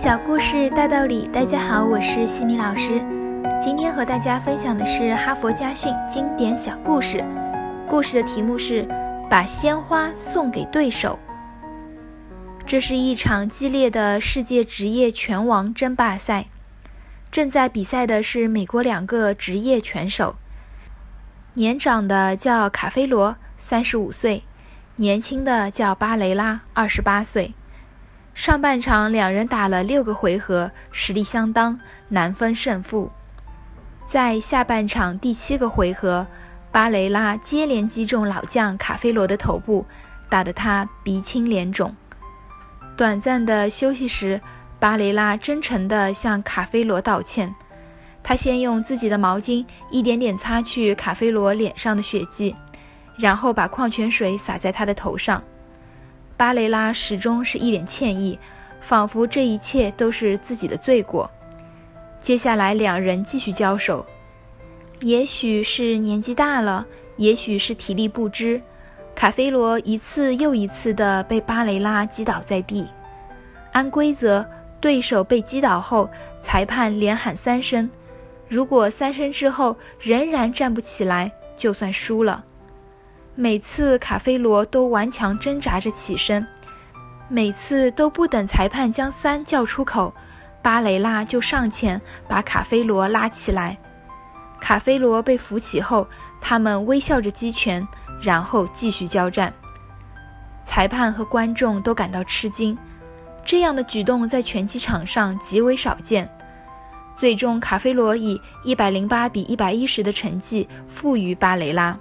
小故事大道理，大家好，我是西米老师。今天和大家分享的是哈佛家训经典小故事。故事的题目是“把鲜花送给对手”。这是一场激烈的世界职业拳王争霸赛，正在比赛的是美国两个职业拳手。年长的叫卡菲罗，三十五岁；年轻的叫巴雷拉，二十八岁。上半场两人打了六个回合，实力相当，难分胜负。在下半场第七个回合，巴雷拉接连击中老将卡菲罗的头部，打得他鼻青脸肿。短暂的休息时，巴雷拉真诚地向卡菲罗道歉。他先用自己的毛巾一点点擦去卡菲罗脸上的血迹，然后把矿泉水洒在他的头上。巴雷拉始终是一脸歉意，仿佛这一切都是自己的罪过。接下来，两人继续交手。也许是年纪大了，也许是体力不支，卡菲罗一次又一次地被巴雷拉击倒在地。按规则，对手被击倒后，裁判连喊三声，如果三声之后仍然站不起来，就算输了。每次卡菲罗都顽强挣扎着起身，每次都不等裁判将三叫出口，巴雷拉就上前把卡菲罗拉起来。卡菲罗被扶起后，他们微笑着击拳，然后继续交战。裁判和观众都感到吃惊，这样的举动在拳击场上极为少见。最终，卡菲罗以一百零八比一百一十的成绩负于巴雷拉。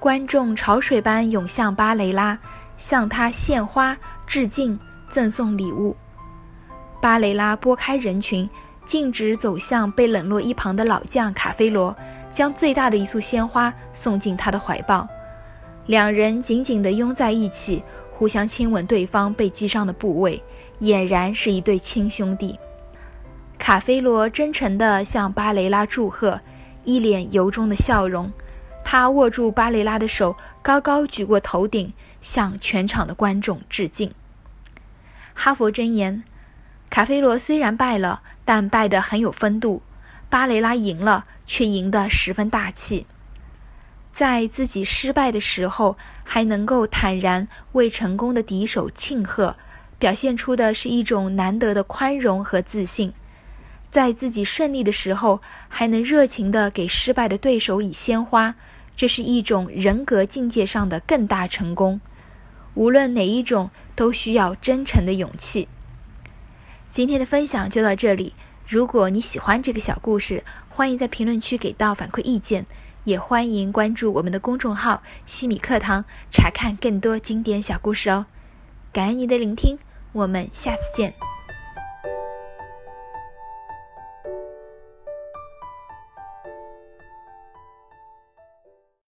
观众潮水般涌向巴雷拉，向他献花、致敬、赠送礼物。巴雷拉拨开人群，径直走向被冷落一旁的老将卡菲罗，将最大的一束鲜花送进他的怀抱。两人紧紧地拥在一起，互相亲吻对方被击伤的部位，俨然是一对亲兄弟。卡菲罗真诚地向巴雷拉祝贺，一脸由衷的笑容。他握住巴雷拉的手，高高举过头顶，向全场的观众致敬。哈佛箴言：卡菲罗虽然败了，但败得很有风度；巴雷拉赢了，却赢得十分大气。在自己失败的时候，还能够坦然为成功的敌手庆贺，表现出的是一种难得的宽容和自信。在自己胜利的时候，还能热情地给失败的对手以鲜花，这是一种人格境界上的更大成功。无论哪一种，都需要真诚的勇气。今天的分享就到这里。如果你喜欢这个小故事，欢迎在评论区给到反馈意见，也欢迎关注我们的公众号“西米课堂”，查看更多经典小故事哦。感恩你的聆听，我们下次见。